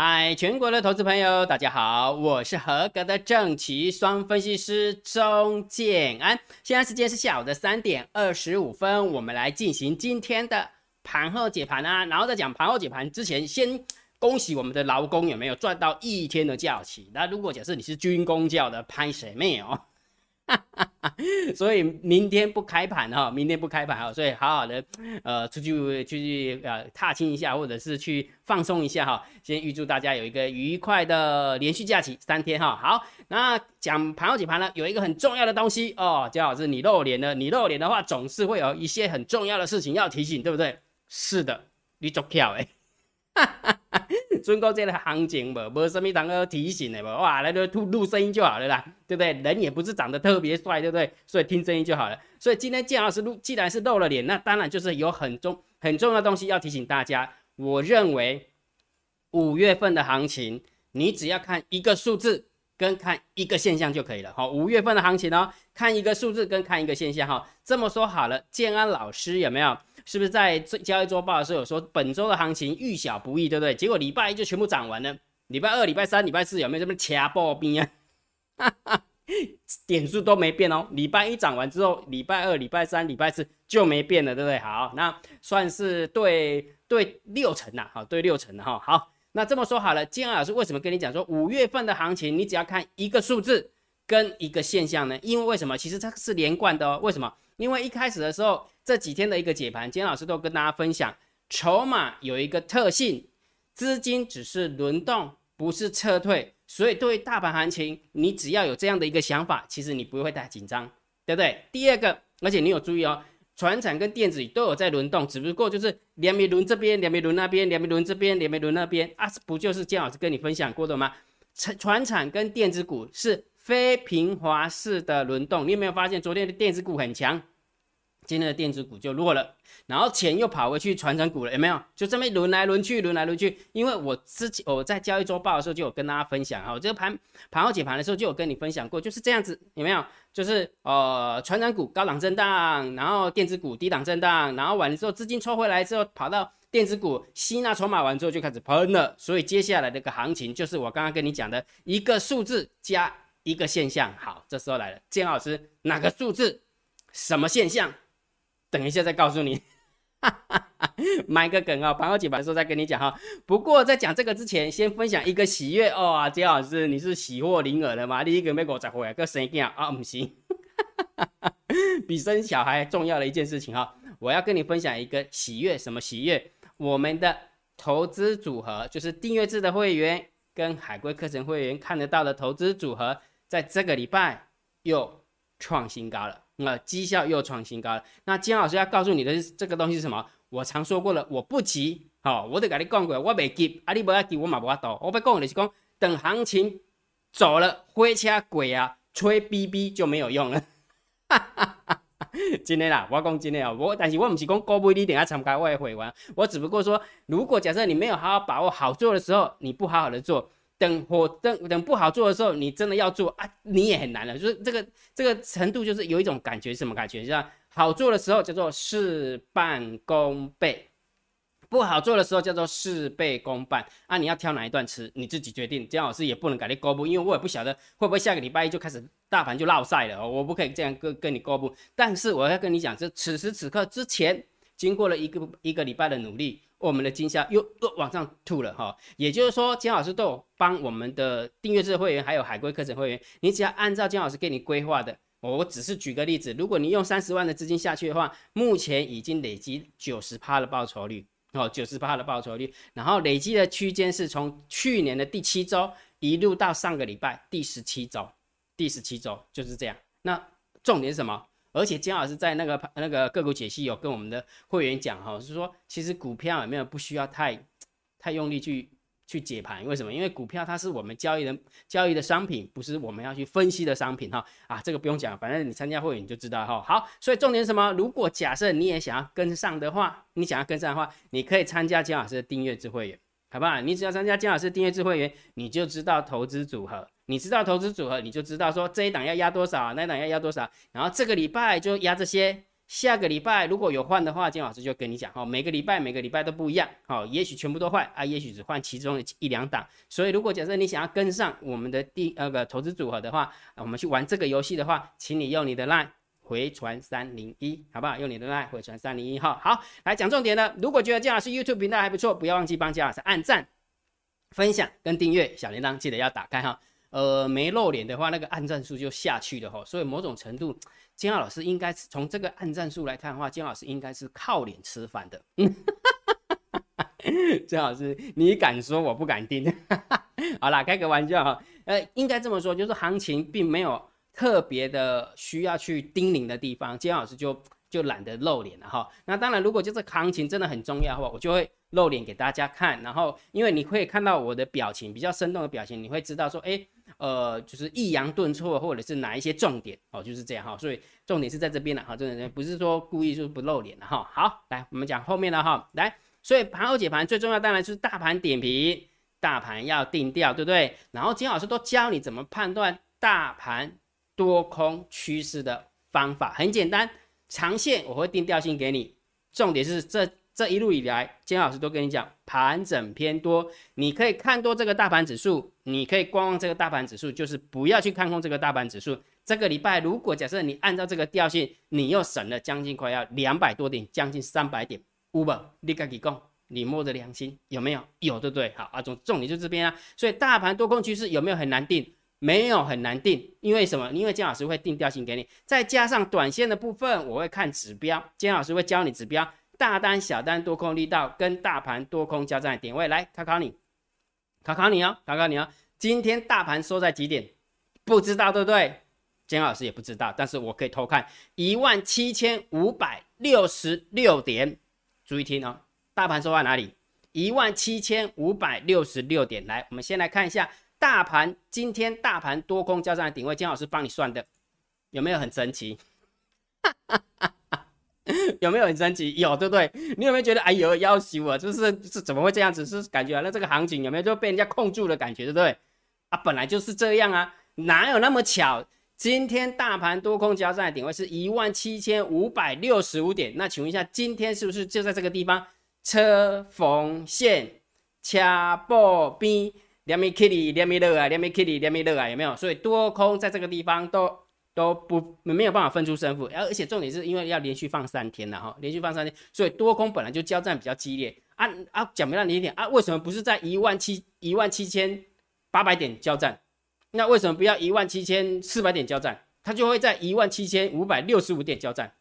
嗨，全国的投资朋友，大家好，我是合格的正奇双分析师钟建安。现在时间是下午的三点二十五分，我们来进行今天的盘后解盘啊。然后在讲盘后解盘之前，先恭喜我们的劳工有没有赚到一天的假期？那如果假设你是军工教的，拍谁没有？所以明天不开盘哈，明天不开盘哈，所以好好的呃出去出去呃踏青一下，或者是去放松一下哈。先预祝大家有一个愉快的连续假期三天哈。好，那讲盘后解盘呢，有一个很重要的东西哦，姜老师你露脸了，你露脸的话总是会有一些很重要的事情要提醒，对不对？是的，你做巧哎。尊哥这个行情无无什么当个提醒的无，哇，来就录录声音就好了啦，对不对？人也不是长得特别帅，对不对？所以听声音就好了。所以今天建老师录，既然是露了脸，那当然就是有很重很重要的东西要提醒大家。我认为五月份的行情，你只要看一个数字跟看一个现象就可以了。好，五月份的行情哦，看一个数字跟看一个现象哈。这么说好了，建安老师有没有？是不是在交易周报的时候有说本周的行情遇小不易，对不对？结果礼拜一就全部涨完了，礼拜二、礼拜三、礼拜四有没有这么掐爆兵啊？点数都没变哦。礼拜一涨完之后，礼拜二、礼拜三、礼拜四就没变了，对不对？好，那算是对对六成呐，好，对六成的哈。好，那这么说好了，金安老师为什么跟你讲说五月份的行情，你只要看一个数字跟一个现象呢？因为为什么？其实它是连贯的哦。为什么？因为一开始的时候。这几天的一个解盘，今天老师都跟大家分享，筹码有一个特性，资金只是轮动，不是撤退。所以对于大盘行情，你只要有这样的一个想法，其实你不会太紧张，对不对？第二个，而且你有注意哦，船产跟电子都有在轮动，只不过就是两米轮这边，两米轮那边，两米轮这边，两米轮那边啊，不就是姜老师跟你分享过的吗？船船产跟电子股是非平滑式的轮动，你有没有发现昨天的电子股很强？今天的电子股就弱了，然后钱又跑回去传承股了，有没有？就这么轮来轮去，轮来轮去。因为我之前我在交易周报的时候就有跟大家分享哈，这个盘盘后解盘的时候就有跟你分享过，就是这样子，有没有？就是呃，传承股高档震荡，然后电子股低档震荡，然后完了之后资金抽回来之后，跑到电子股吸纳筹码完之后就开始喷了。所以接下来这个行情就是我刚刚跟你讲的一个数字加一个现象。好，这时候来了，建老师哪个数字？什么现象？等一下再告诉你，埋个梗啊，盘后解盘的时候再跟你讲哈。不过在讲这个之前，先分享一个喜悦哦啊，杰老师，你是喜获麟儿的吗？第一个美国才回来个生囝啊，不行，比生小孩重要的一件事情哈。我要跟你分享一个喜悦，什么喜悦？我们的投资组合，就是订阅制的会员跟海龟课程会员看得到的投资组合，在这个礼拜又创新高了。那绩效又创新高了。那金老师要告诉你的这个东西是什么？我常说过了，我不急，好，我得跟你讲过，我未急，啊，你不要急，我嘛不要倒。我要讲的是讲，等行情走了，火车鬼啊，吹哔哔就没有用了。今天啦，我讲今天啊，我但是我不是讲高不你等下参加我的会员，我只不过说，如果假设你没有好好把握好做的时候，你不好好的做。等火等等不好做的时候，你真的要做啊，你也很难了。就是这个这个程度，就是有一种感觉，什么感觉？就是好做的时候叫做事半功倍，不好做的时候叫做事倍功半啊。你要挑哪一段吃，你自己决定。姜老师也不能改你公布，因为我也不晓得会不会下个礼拜一就开始大盘就落赛了，我不可以这样跟跟你公布。但是我要跟你讲，这此时此刻之前，经过了一个一个礼拜的努力。我们的金销又又往上吐了哈，也就是说，金老师都有帮我们的订阅制会员还有海龟课程会员，你只要按照金老师给你规划的，我只是举个例子，如果你用三十万的资金下去的话，目前已经累积九十趴的报酬率哦，九十趴的报酬率，然后累积的区间是从去年的第七周一路到上个礼拜第十七周，第十七周就是这样。那重点是什么？而且姜老师在那个那个个股解析有跟我们的会员讲哈，是说其实股票有没有不需要太 太用力去去解盘？为什么？因为股票它是我们交易的交易的商品，不是我们要去分析的商品哈。啊，这个不用讲，反正你参加会员你就知道哈。好，所以重点是什么？如果假设你也想要跟上的话，你想要跟上的话，你可以参加姜老师的订阅制会员，好不好？你只要参加姜老师订阅制会员，你就知道投资组合。你知道投资组合，你就知道说这一档要压多少，那一档要压多少，然后这个礼拜就压这些，下个礼拜如果有换的话，金老师就跟你讲哈，每个礼拜每个礼拜都不一样，好，也许全部都换啊，也许只换其中的一两档。所以如果假设你想要跟上我们的第那个投资组合的话，我们去玩这个游戏的话，请你用你的 line 回传三零一，好不好？用你的 line 回传三零一号。好，来讲重点了。如果觉得金老师 YouTube 频道还不错，不要忘记帮金老师按赞、分享跟订阅，小铃铛记得要打开哈。呃，没露脸的话，那个按赞数就下去了哈。所以某种程度，金老师应该是从这个按赞数来看的话，金老师应该是靠脸吃饭的。金老师，你敢说我不敢听？好啦，开个玩笑哈。呃，应该这么说，就是行情并没有特别的需要去叮咛的地方，金老师就就懒得露脸了哈。那当然，如果就是行情真的很重要的话，我就会。露脸给大家看，然后因为你会看到我的表情比较生动的表情，你会知道说，哎，呃，就是抑扬顿挫或者是哪一些重点哦，就是这样哈。所以重点是在这边了哈，重点不是说故意说不露脸了哈。好，来我们讲后面的哈，来，所以盘后解盘最重要当然就是大盘点评，大盘要定调，对不对？然后金老师都教你怎么判断大盘多空趋势的方法，很简单，长线我会定调性给你，重点是这。这一路以来，金老师都跟你讲，盘整偏多，你可以看多这个大盘指数，你可以观望这个大盘指数，就是不要去看空这个大盘指数。这个礼拜，如果假设你按照这个调性，你又省了将近快要两百多点，将近三百点。Uber，立刻给供，你摸着良心有没有？有，对不对？好啊，重重点就这边啊。所以大盘多空趋势有没有很难定？没有很难定，因为什么？因为金老师会定调性给你，再加上短线的部分，我会看指标，金老师会教你指标。大单、小单、多空力道跟大盘多空交战的点位，来考考你，考考你哦，考考你哦。今天大盘收在几点？不知道对不对？姜老师也不知道，但是我可以偷看一万七千五百六十六点。注意听哦，大盘收在哪里？一万七千五百六十六点。来，我们先来看一下大盘今天大盘多空交战的点位，姜老师帮你算的，有没有很神奇？有没有很神奇？有，对不对？你有没有觉得哎呦，要死我，就是是怎么会这样子？是感觉那这个行情有没有就被人家控住的感觉，对不对？啊，本来就是这样啊，哪有那么巧？今天大盘多空交战的点位是一万七千五百六十五点，那请问一下，今天是不是就在这个地方？车缝线掐破边，两米 Kitty，两米六啊，两米 Kitty，两米六啊，有没有？所以多空在这个地方都。都不没有办法分出胜负，而而且重点是因为要连续放三天了哈，连续放三天，所以多空本来就交战比较激烈啊啊，讲明了你一点啊，为什么不是在一万七一万七千八百点交战？那为什么不要一万七千四百点交战？它就会在一万七千五百六十五点交战，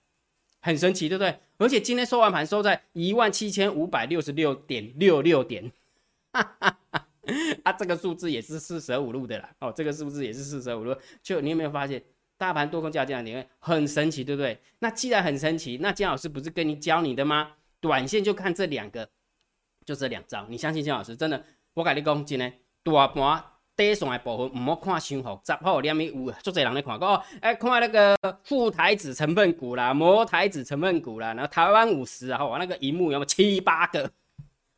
很神奇，对不对？而且今天收完盘收在一万七千五百六十六点六六点，哈哈，啊，这个数字也是四舍五入的啦，哦，这个数字也是四舍五入，就你有没有发现？大盘多空交战，你会很神奇，对不对？那既然很神奇，那姜老师不是跟你教你的吗？短线就看这两个，就这两招。你相信姜老师？真的，我跟你讲，真的，大盘底上的部分唔好看伤复杂，好，两米有足侪人咧看过。哎，看那个富台子成分股啦，摩台子成分股啦，然后台湾五十啊，哇，那个荧幕有没有七八个？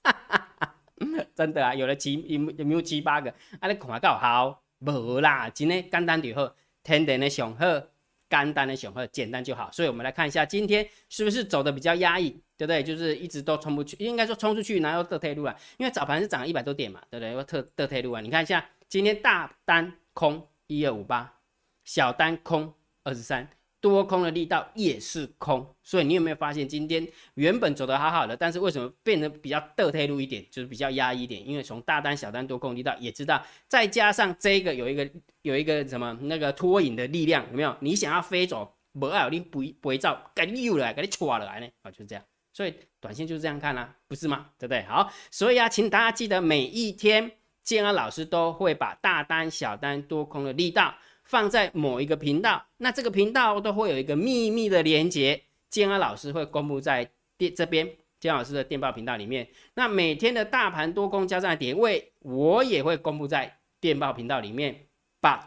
真的啊，有了七有没有七八个？啊，你看够好？无啦，真的简单就好。天然的雄鹤，简单的雄鹤，简单就好。所以，我们来看一下今天是不是走的比较压抑，对不对？就是一直都冲不去，应该说冲出去，然后得退路啊。因为早盘是涨了一百多点嘛，对不对？又特得退路啊。你看一下，今天大单空一二五八，小单空二十三。多空的力道也是空，所以你有没有发现今天原本走的好好的，但是为什么变得比较倒退路一点，就是比较压一点？因为从大单、小单、多空力道也知道，再加上这个有一个有一个什么那个拖引的力量，有没有？你想要飞走，不要你不不会照，给你溜来，给你戳来呢？啊，就是这样。所以短线就是这样看啦，不是吗？对不对？好，所以啊，请大家记得每一天建安老师都会把大单、小单、多空的力道。放在某一个频道，那这个频道都会有一个秘密的连接，建安老师会公布在电这边建安老师的电报频道里面。那每天的大盘多空交战点位，我也会公布在电报频道里面。But，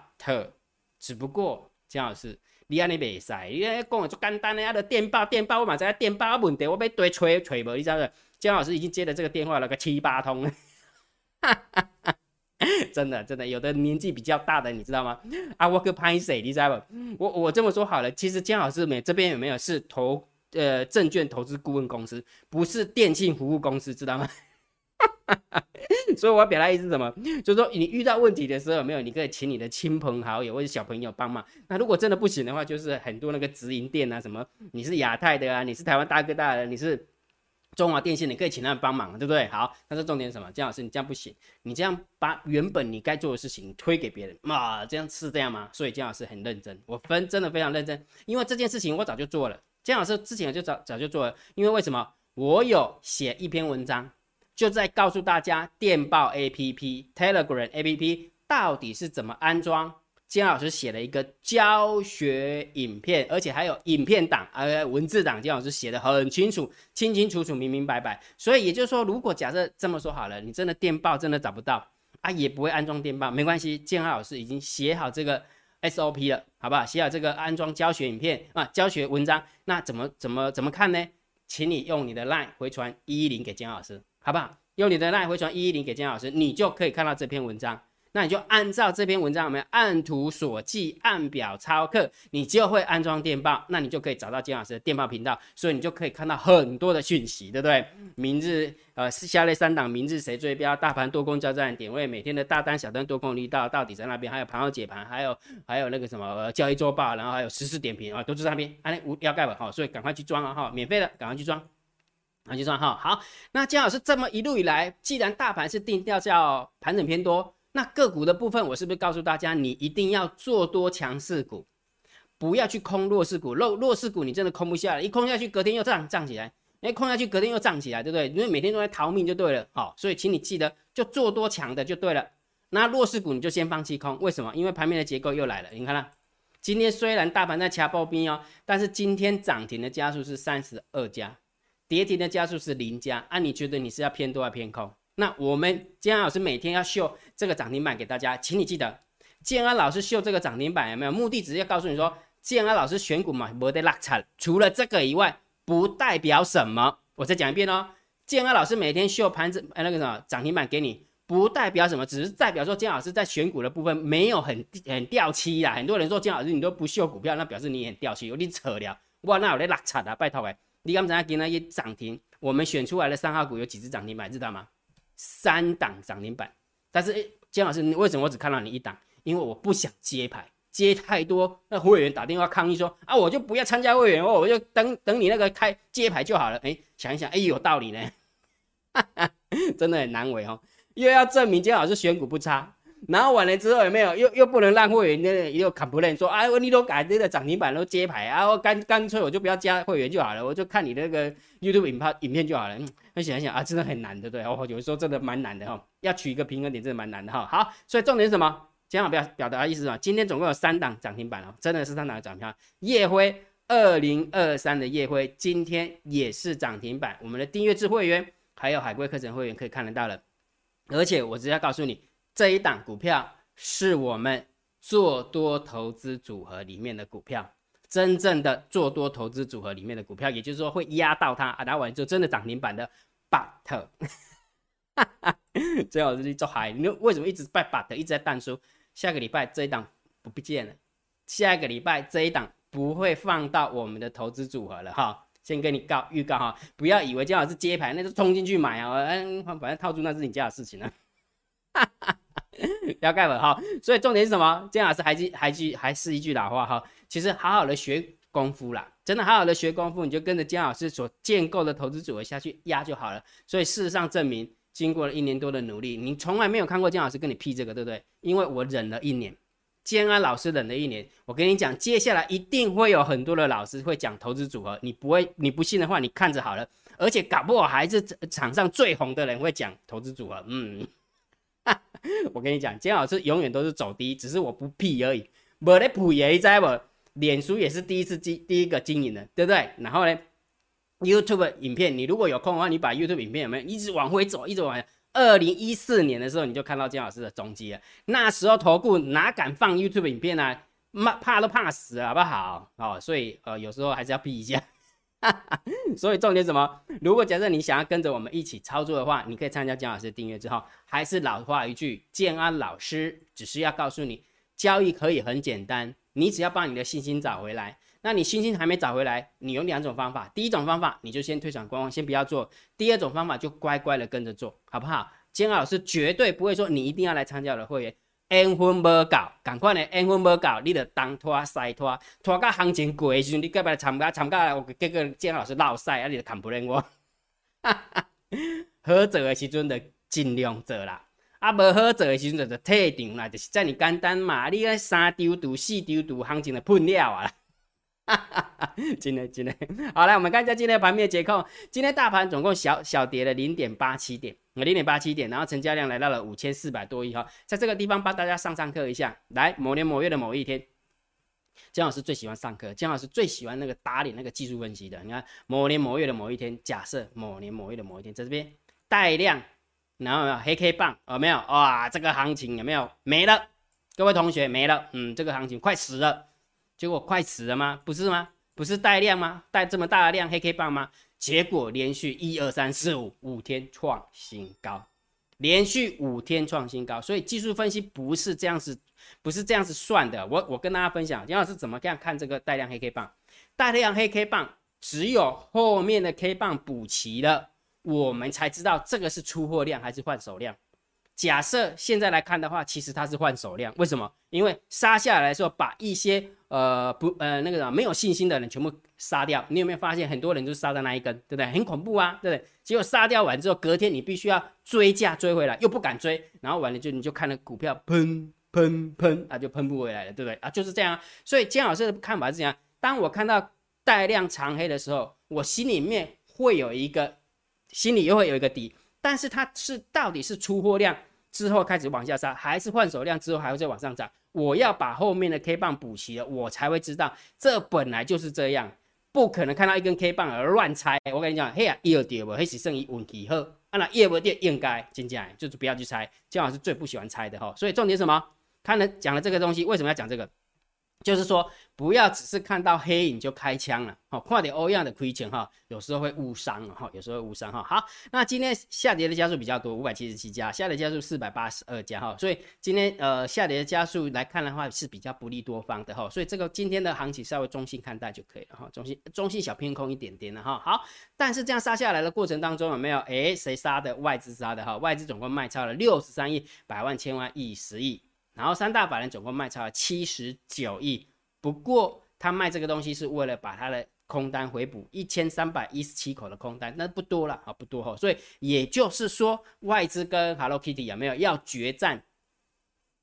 只不过建老师，你安尼袂使，你讲的就简单的，啊，的电报电报，我嘛在电报问题，我被堆吹吹无，你知道不？建老师已经接了这个电话了个七八通，哈哈哈。真的，真的，有的年纪比较大的，你知道吗？啊，我可拍谁？你知道不？我我这么说好了，其实姜老师没这边有没有是投呃证券投资顾问公司，不是电信服务公司，知道吗？所以我要表达意思是什么？就是说你遇到问题的时候，有没有你可以请你的亲朋好友或者小朋友帮忙。那如果真的不行的话，就是很多那个直营店啊，什么你是亚太的啊，你是台湾大哥大的，你是中华电信，你可以请他们帮忙，对不对？好，那是重点什么？姜老师，你这样不行，你这样把原本你该做的事情推给别人，嘛，这样是这样吗？所以姜老师很认真，我分真的非常认真，因为这件事情我早就做了。姜老师之前就早早就做了，因为为什么？我有写一篇文章。就在告诉大家，电报 A P P、Telegram A P P 到底是怎么安装。金老师写了一个教学影片，而且还有影片档，呃，文字档。金老师写的很清楚，清清楚楚、明明白白。所以也就是说，如果假设这么说好了，你真的电报真的找不到啊，也不会安装电报，没关系，建安老师已经写好这个 S O P 了，好不好？写好这个安装教学影片啊，教学文章。那怎么怎么怎么看呢？请你用你的 LINE 回传一一零给金老师。好不好？用你的 LINE 回传一一零给姜老师，你就可以看到这篇文章。那你就按照这篇文章，有没有按图索骥、按表操课，你就会安装电报。那你就可以找到金老师的电报频道，所以你就可以看到很多的讯息，对不对？明日呃，下列三档，明日谁追标？大盘多空交战点位，每天的大单、小单、多空力道到底在那边？还有盘后解盘，还有还有那个什么交易周报，然后还有实时点评啊，都在那边。哎，无要盖吧？哈，所以赶快去装啊！哈，免费的，赶快去装。那就算哈好，那姜老师这么一路以来，既然大盘是定调叫盘整偏多，那个股的部分，我是不是告诉大家，你一定要做多强势股，不要去空弱势股。弱弱势股你真的空不下来，一空下去，隔天又涨涨起来，哎，空下去，隔天又涨起来，对不对？因为每天都在逃命就对了，好，所以请你记得，就做多强的就对了。那弱势股你就先放弃空，为什么？因为盘面的结构又来了，你看啦，今天虽然大盘在掐爆冰哦，但是今天涨停的家数是三十二家。跌停的加速是零加，啊，你觉得你是要偏多还是偏空？那我们建安老师每天要秀这个涨停板给大家，请你记得，建安老师秀这个涨停板有没有目的？只是要告诉你说，建安老师选股嘛，没得落差。除了这个以外，不代表什么。我再讲一遍哦，建安老师每天秀盘子，哎，那个什么涨停板给你，不代表什么，只是代表说建安老师在选股的部分没有很很掉漆啦。很多人说建安老师你都不秀股票，那表示你很掉漆，有点扯了。哇，那有得落差啊，拜托哎。你刚才给那些涨停，我们选出来的三号股有几只涨停板，知道吗？三档涨停板。但是，姜老师，你为什么我只看到你一档？因为我不想接牌，接太多，那会员打电话抗议说啊，我就不要参加会员哦，我就等等你那个开接牌就好了。哎，想一想，哎，有道理呢，真的很难为哦，又要证明姜老师选股不差。然后完了之后有没有又又不能让会员那又 complain 说啊，你都改这个涨停板都接牌啊，我干干脆我就不要加会员就好了，我就看你那个 YouTube 影片影片就好了。那想一想啊，真的很难，对不对？哦，有时候真的蛮难的哈，要取一个平衡点真的蛮难的哈。好，所以重点是什么？讲好表表达意思是什么？今天总共有三档涨停板哦，真的是三档涨停板。夜辉二零二三的夜辉今天也是涨停板，我们的订阅制会员还有海龟课程会员可以看得到了，而且我直接告诉你。这一档股票是我们做多投资组合里面的股票，真正的做多投资组合里面的股票，也就是说会压到它啊，打完就真的涨停板的 but，最好是去做海，你为什么一直拜 but 一直在淡出？下个礼拜这一档不不见了，下个礼拜这一档不会放到我们的投资组合了哈，先跟你告预告哈，不要以为姜老师接盘那就冲进去买啊，嗯，反正套住那是你家的事情了。不要盖了哈，所以重点是什么？姜老师还记还记还是一句老话哈，其实好好的学功夫啦，真的好好的学功夫，你就跟着姜老师所建构的投资组合下去压就好了。所以事实上证明，经过了一年多的努力，你从来没有看过姜老师跟你批这个，对不对？因为我忍了一年，建安老师忍了一年，我跟你讲，接下来一定会有很多的老师会讲投资组合，你不会，你不信的话，你看着好了，而且搞不好还是场上最红的人会讲投资组合，嗯。我跟你讲，姜老师永远都是走低，只是我不屁而已。没得补也在我，脸书也是第一次经第一个经营的，对不对？然后呢，YouTube 影片，你如果有空的话，你把 YouTube 影片有没有一直往回走，一直往。二零一四年的时候，你就看到姜老师的踪迹了。那时候投顾哪敢放 YouTube 影片呢？怕怕都怕死了，好不好？哦，所以呃，有时候还是要避一下。所以重点什么？如果假设你想要跟着我们一起操作的话，你可以参加姜老师订阅之后，还是老话一句，建安老师只是要告诉你，交易可以很简单，你只要把你的信心找回来，那你信心还没找回来，你有两种方法。第一种方法，你就先退场观望，先不要做；第二种方法就乖乖的跟着做，好不好？金老师绝对不会说你一定要来参加我的会员。缘分无够，赶快的缘分无够，你着东拖西拖，拖到行情过的时阵，你隔壁参加参加，结果姜老师闹赛，啊，你就看不认我。好做的时阵着尽量做啦。啊，无好做的时阵就退场啦，就是遮尔简单嘛。你个三丢度、四丢度，行情就喷了啊！哈哈哈，真的真的。好，来我们看一下今天盘面的结构。今天大盘总共小小跌了零点八七点，零点八七点，然后成交量来到了五千四百多亿哈。在这个地方帮大家上上课一下，来某年某月的某一天，姜老师最喜欢上课，姜老师最喜欢那个打脸那个技术分析的。你看某年某月的某一天，假设某年某月的某一天，在这边带量。然后有没有黑 K 棒？有没有哇？这个行情有没有没了？各位同学没了，嗯，这个行情快死了。结果快死了吗？不是吗？不是带量吗？带这么大的量黑 K 棒吗？结果连续一二三四五五天创新高，连续五天创新高。所以技术分析不是这样子，不是这样子算的。我我跟大家分享，杨老师怎么样看这个带量黑 K 棒？带量黑 K 棒只有后面的 K 棒补齐了。我们才知道这个是出货量还是换手量。假设现在来看的话，其实它是换手量。为什么？因为杀下来的时候，把一些呃不呃那个什么没有信心的人全部杀掉。你有没有发现很多人就杀在那一根，对不对？很恐怖啊，对不对？结果杀掉完之后，隔天你必须要追价追回来，又不敢追，然后完了就你就看那股票喷喷喷啊，就喷不回来了，对不对？啊，就是这样。所以姜老师的看法是这样：当我看到带量长黑的时候，我心里面会有一个。心里又会有一个底，但是它是到底是出货量之后开始往下杀，还是换手量之后还会再往上涨？我要把后面的 K 棒补齐了，我才会知道这本来就是这样，不可能看到一根 K 棒而乱猜。我跟你讲，嘿呀，要跌不？嘿是剩一运气好，啊那夜不跌应该进进来，就是不要去猜。姜老师最不喜欢猜的哈，所以重点什么？他能讲了这个东西，为什么要讲这个？就是说，不要只是看到黑影就开枪了，好，快点欧亚的亏钱哈，有时候会误伤哈，有时候误伤哈。好，那今天下跌的加速比较多，五百七十七家，下跌加速四百八十二家哈，所以今天呃下跌的加速来看的话是比较不利多方的哈，所以这个今天的行情稍微中性看待就可以了哈，中性中性小偏空一点点的哈。好，但是这样杀下来的过程当中有没有？哎，谁杀的？外资杀的哈，外资总共卖超了六十三亿，百万、千万、亿、十亿。然后三大法人总共卖超了七十九亿，不过他卖这个东西是为了把他的空单回补一千三百一十七口的空单，那不多了啊，不多哈。所以也就是说，外资跟 Hello Kitty 有没有要决战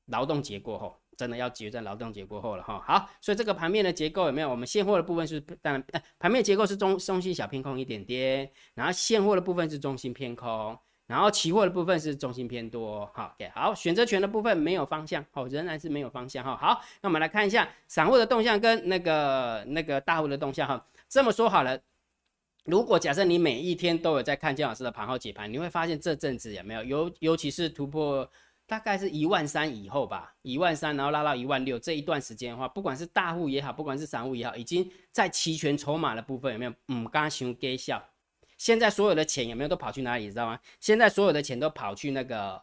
劳动节过后，真的要决战劳动节过后了哈。好，所以这个盘面的结构有没有？我们现货的部分是当然，盘面结构是中中心小偏空一点点，然后现货的部分是中心偏空。然后期货的部分是中心偏多，好，OK，好，选择权的部分没有方向，好，仍然是没有方向哈。好，那我们来看一下散户的动向跟那个那个大户的动向哈。这么说好了，如果假设你每一天都有在看姜老师的盘后解盘，你会发现这阵子有没有尤尤其是突破大概是一万三以后吧，一万三然后拉到一万六这一段时间的话，不管是大户也好，不管是散户也好，已经在期权筹码的部分有没有嗯刚刚熊给笑。现在所有的钱有没有都跑去哪里？知道吗？现在所有的钱都跑去那个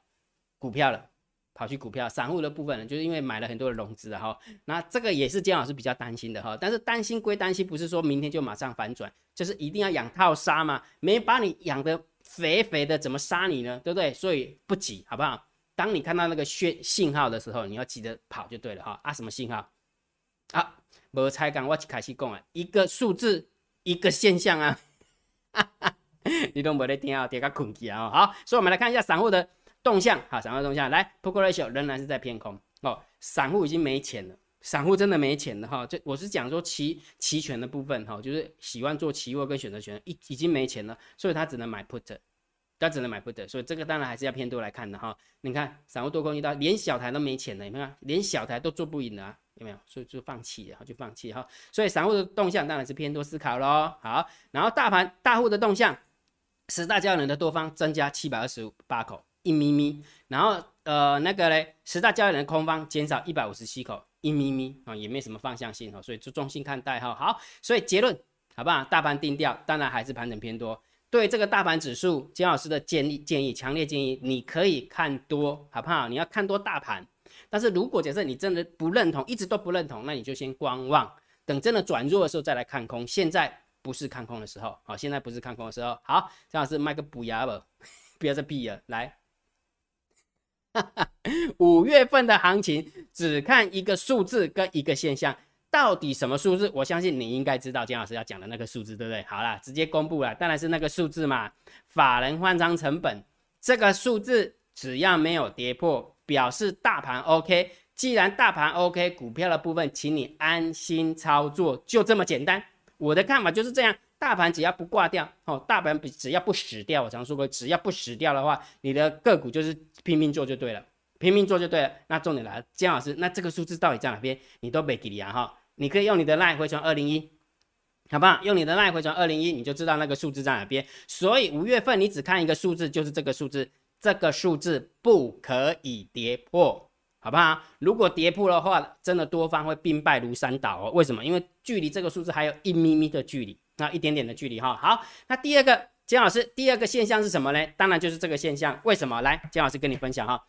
股票了，跑去股票。散户的部分呢，就是因为买了很多的融资哈。那这个也是姜老师比较担心的哈。但是担心归担心，不是说明天就马上反转，就是一定要养套杀嘛。没把你养的肥肥的，怎么杀你呢？对不对？所以不急，好不好？当你看到那个讯信号的时候，你要急着跑就对了哈。啊，什么信号？啊，无猜刚我开始讲啊，一个数字，一个现象啊。你都没得听啊，跌个困起啊！好，所以我们来看一下散户的动向。好，散户动向，来 p o k ratio 仍然是在偏空哦。散户已经没钱了，散户真的没钱了哈。这我是讲说期期权的部分哈，就是喜欢做期货跟选择权，已已经没钱了，所以他只能买 put，他只能买 put，所以这个当然还是要偏多来看的哈。你看散户多空一刀，连小台都没钱了，你看？连小台都做不赢了。有没有？所以就放弃了，就放弃哈。所以散户的动向当然是偏多思考喽。好，然后大盘大户的动向，十大交易人的多方增加七百二十八口，一咪咪。然后呃那个嘞，十大交易人的空方减少一百五十七口，一咪咪啊，也没什么方向性哈。所以就中性看待哈。好，所以结论好不好？大盘定调，当然还是盘整偏多。对这个大盘指数，金老师的建议建议，强烈建议你可以看多，好不好？你要看多大盘。但是如果假设你真的不认同，一直都不认同，那你就先观望，等真的转弱的时候再来看空。现在不是看空的时候，好，现在不是看空的时候。好，张老师卖个补牙吧，不要再闭了，来。五月份的行情只看一个数字跟一个现象，到底什么数字？我相信你应该知道姜老师要讲的那个数字，对不对？好了，直接公布了，当然是那个数字嘛，法人换仓成本这个数字只要没有跌破，表示大盘 OK。既然大盘 OK，股票的部分，请你安心操作，就这么简单。我的看法就是这样，大盘只要不挂掉，哦，大盘只要不死掉，我常说过，只要不死掉的话，你的个股就是拼命做就对了。拼命做就对了。那重点来了，姜老师，那这个数字到底在哪边？你都没给你啊哈！你可以用你的赖回传二零一，好不好？用你的赖回传二零一，你就知道那个数字在哪边。所以五月份你只看一个数字，就是这个数字，这个数字不可以跌破，好不好？如果跌破的话，真的多方会兵败如山倒哦。为什么？因为距离这个数字还有一咪咪的距离，那一点点的距离哈。好，那第二个，姜老师，第二个现象是什么呢？当然就是这个现象。为什么？来，姜老师跟你分享哈。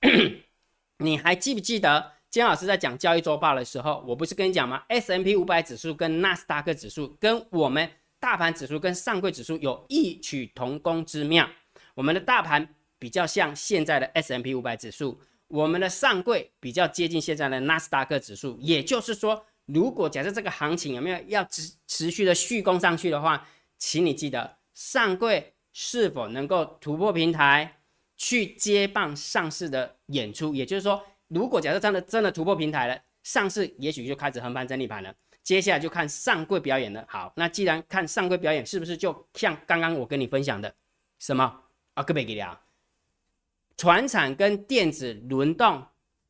你还记不记得姜老师在讲交易周报的时候，我不是跟你讲吗？S M P 五百指数跟纳斯达克指数跟我们大盘指数跟上柜指数有异曲同工之妙。我们的大盘比较像现在的 S M P 五百指数，我们的上柜比较接近现在的纳斯达克指数。也就是说，如果假设这个行情有没有要持持续的续攻上去的话，请你记得上柜是否能够突破平台。去接棒上市的演出，也就是说，如果假设真的真的突破平台了，上市也许就开始横盘整理盘了。接下来就看上柜表演了。好，那既然看上柜表演，是不是就像刚刚我跟你分享的什么啊？各位给聊，船产跟电子轮动，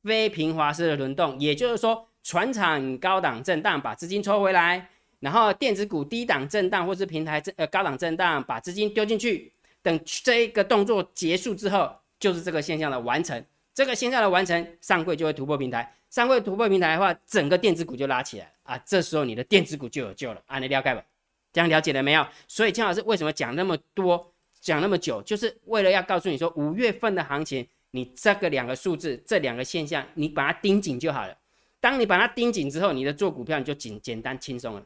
非平滑式的轮动，也就是说，船产高档震荡把资金抽回来，然后电子股低档震荡或是平台震呃高档震荡把资金丢进去。等这一个动作结束之后，就是这个现象的完成。这个现象的完成，上柜就会突破平台。上柜突破平台的话，整个电子股就拉起来啊！这时候你的电子股就有救了啊！你了解吧？这样了解了没有？所以姜老师为什么讲那么多，讲那么久，就是为了要告诉你说，五月份的行情，你这个两个数字，这两个现象，你把它盯紧就好了。当你把它盯紧之后，你的做股票你就简简单轻松了，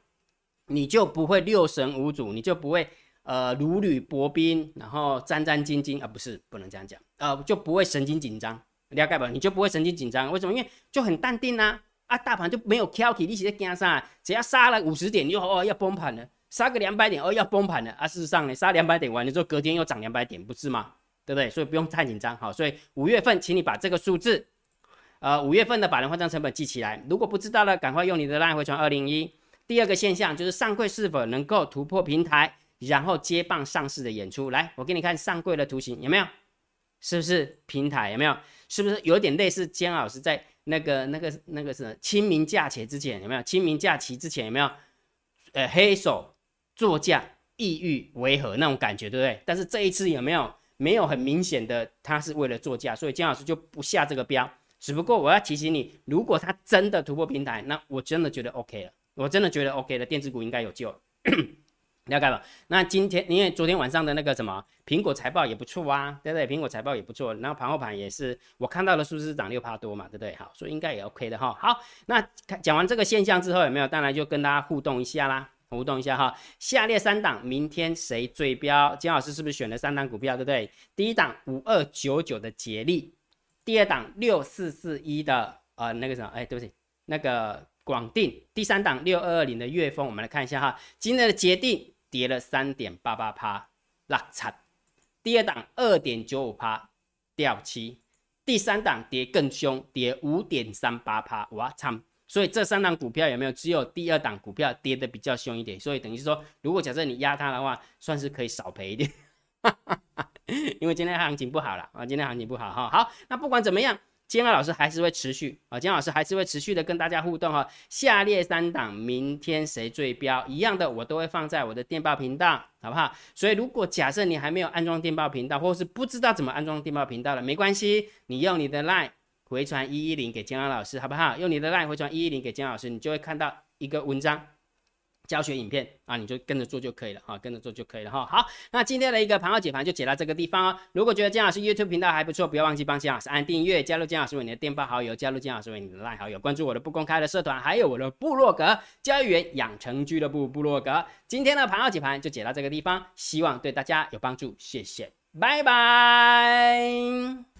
你就不会六神无主，你就不会。呃，如履薄冰，然后战战兢兢啊，不是，不能这样讲，呃，就不会神经紧张，了解吧？你就不会神经紧张，为什么？因为就很淡定呐，啊，大盘就没有挑起，你是在惊啥？只要杀了五十点，你就哦要崩盘了，杀个两百点，哦要崩盘了，啊，事实上呢，杀两百点完了之后，隔天又涨两百点，不是吗？对不对？所以不用太紧张，好，所以五月份，请你把这个数字，呃，五月份的百人换账成本记起来，如果不知道了，赶快用你的拉回传二零一。第二个现象就是上柜是否能够突破平台？然后接棒上市的演出，来，我给你看上柜的图形，有没有？是不是平台？有没有？是不是有点类似姜老师在那个、那个、那个是清明假期之前有没有？清明假期之前有没有？呃，黑手作价，意欲为何那种感觉，对不对？但是这一次有没有？没有很明显的，他是为了作价，所以姜老师就不下这个标。只不过我要提醒你，如果他真的突破平台，那我真的觉得 OK 了，我真的觉得 OK 了，电子股应该有救。了解了，那今天因为昨天晚上的那个什么苹果财报也不错啊，对不对？苹果财报也不错，然后盘后盘也是我看到的数字是涨六趴多嘛，对不对？好，所以应该也 OK 的哈。好，那讲完这个现象之后有没有？当然就跟大家互动一下啦，互动一下哈。下列三档明天谁最标？金老师是不是选了三档股票，对不对？第一档五二九九的捷力，第二档六四四一的呃那个什么，哎，对不起，那个广定，第三档六二二零的粤丰，我们来看一下哈，今天的捷定。跌了三点八八趴，落惨。第二档二点九五趴，掉七。第三档跌更凶，跌五点三八趴，哇惨！所以这三档股票有没有？只有第二档股票跌的比较凶一点。所以等于说，如果假设你压它的话，算是可以少赔一点。因为今天行情不好了啊，今天行情不好哈。好，那不管怎么样。金二老师还是会持续啊，金老师还是会持续的跟大家互动哈。下列三档明天谁最标？一样的，我都会放在我的电报频道，好不好？所以如果假设你还没有安装电报频道，或是不知道怎么安装电报频道了，没关系，你用你的 line 回传一一零给金老师，好不好？用你的 line 回传一一零给金老师，你就会看到一个文章，教学影片啊，你就跟着做就可以了哈，跟着做就可以了哈。好，那今天的一个盘后解盘就解到这个地方哦。如果觉得姜老师 YouTube 频道还不错，不要忘记帮姜老师按订阅，加入姜老师为你的电报好友，加入姜老师为你的赖好友，关注我的不公开的社团，还有我的部落格交易员养成俱乐部部落格。今天的盘后解盘就解到这个地方，希望对大家有帮助，谢谢，拜拜。